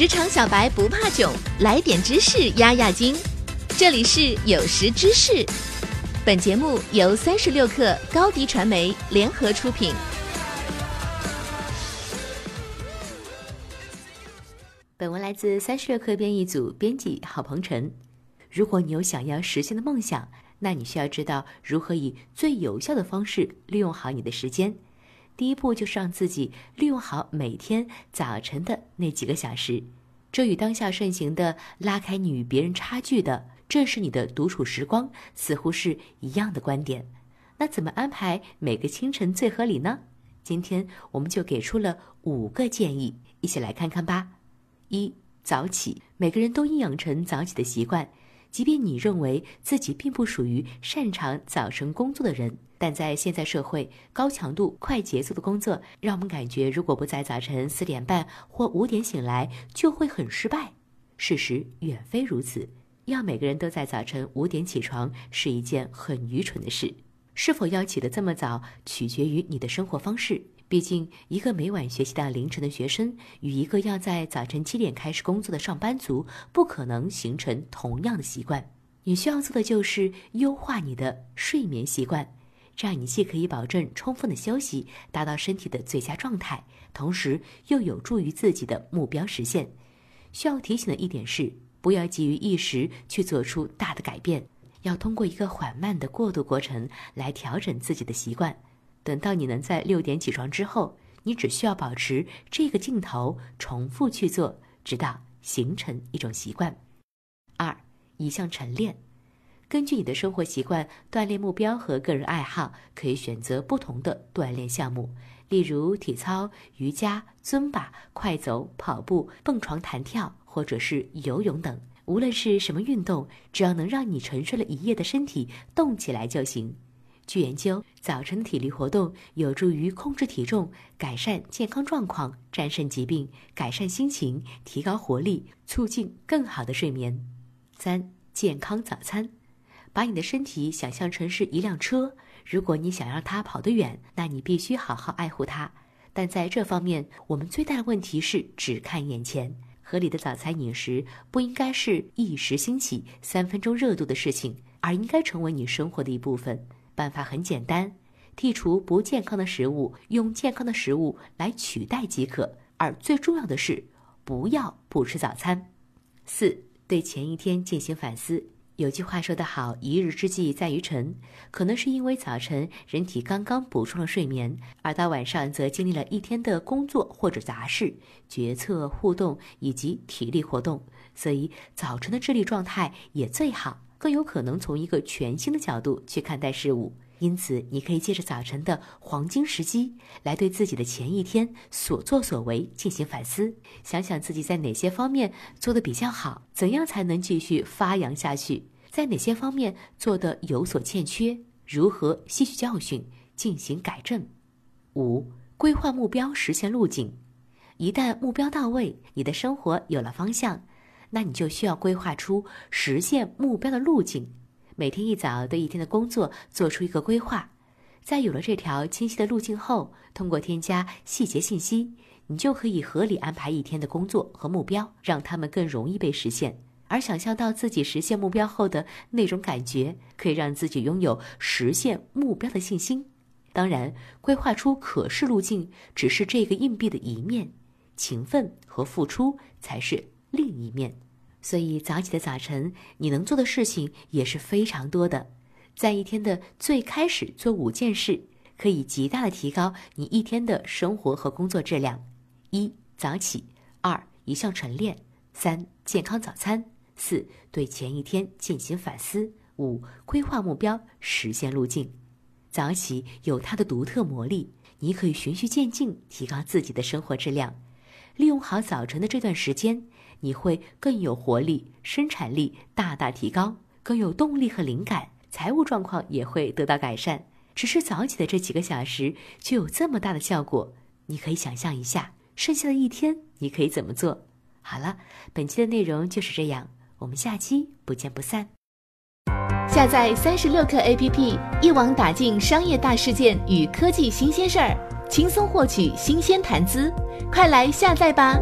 职场小白不怕囧，来点知识压压惊。这里是有识知识，本节目由三十六克高低传媒联合出品。本文来自三十六克编译组编辑郝鹏程。如果你有想要实现的梦想，那你需要知道如何以最有效的方式利用好你的时间。第一步就是让自己利用好每天早晨的那几个小时，这与当下盛行的拉开你与别人差距的正是你的独处时光似乎是一样的观点。那怎么安排每个清晨最合理呢？今天我们就给出了五个建议，一起来看看吧。一早起，每个人都应养成早起的习惯。即便你认为自己并不属于擅长早晨工作的人，但在现在社会，高强度、快节奏的工作让我们感觉，如果不在早晨四点半或五点醒来，就会很失败。事实远非如此，要每个人都在早晨五点起床是一件很愚蠢的事。是否要起得这么早，取决于你的生活方式。毕竟，一个每晚学习到凌晨的学生，与一个要在早晨七点开始工作的上班族，不可能形成同样的习惯。你需要做的就是优化你的睡眠习惯，这样你既可以保证充分的休息，达到身体的最佳状态，同时又有助于自己的目标实现。需要提醒的一点是，不要急于一时去做出大的改变，要通过一个缓慢的过渡过程来调整自己的习惯。等到你能在六点起床之后，你只需要保持这个镜头，重复去做，直到形成一种习惯。二，一项晨练，根据你的生活习惯、锻炼目标和个人爱好，可以选择不同的锻炼项目，例如体操、瑜伽、尊巴、快走、跑步、蹦床、弹跳，或者是游泳等。无论是什么运动，只要能让你沉睡了一夜的身体动起来就行。据研究，早晨的体力活动有助于控制体重、改善健康状况、战胜疾病、改善心情、提高活力、促进更好的睡眠。三、健康早餐，把你的身体想象成是一辆车，如果你想让它跑得远，那你必须好好爱护它。但在这方面，我们最大的问题是只看眼前。合理的早餐饮食不应该是一时兴起、三分钟热度的事情，而应该成为你生活的一部分。办法很简单，剔除不健康的食物，用健康的食物来取代即可。而最重要的是，不要不吃早餐。四，对前一天进行反思。有句话说得好：“一日之计在于晨。”可能是因为早晨人体刚刚补充了睡眠，而到晚上则经历了一天的工作或者杂事、决策、互动以及体力活动，所以早晨的智力状态也最好。更有可能从一个全新的角度去看待事物，因此你可以借着早晨的黄金时机，来对自己的前一天所作所为进行反思，想想自己在哪些方面做得比较好，怎样才能继续发扬下去，在哪些方面做得有所欠缺，如何吸取教训进行改正。五、规划目标，实现路径。一旦目标到位，你的生活有了方向。那你就需要规划出实现目标的路径，每天一早对一天的工作做出一个规划，在有了这条清晰的路径后，通过添加细节信息，你就可以合理安排一天的工作和目标，让他们更容易被实现。而想象到自己实现目标后的那种感觉，可以让自己拥有实现目标的信心。当然，规划出可视路径只是这个硬币的一面，勤奋和付出才是。另一面，所以早起的早晨，你能做的事情也是非常多的。在一天的最开始做五件事，可以极大的提高你一天的生活和工作质量。一早起，二一项晨练，三健康早餐，四对前一天进行反思，五规划目标，实现路径。早起有它的独特魔力，你可以循序渐进提高自己的生活质量。利用好早晨的这段时间。你会更有活力，生产力大大提高，更有动力和灵感，财务状况也会得到改善。只是早起的这几个小时就有这么大的效果，你可以想象一下，剩下的一天你可以怎么做？好了，本期的内容就是这样，我们下期不见不散。下载三十六课 APP，一网打尽商业大事件与科技新鲜事儿，轻松获取新鲜谈资，快来下载吧！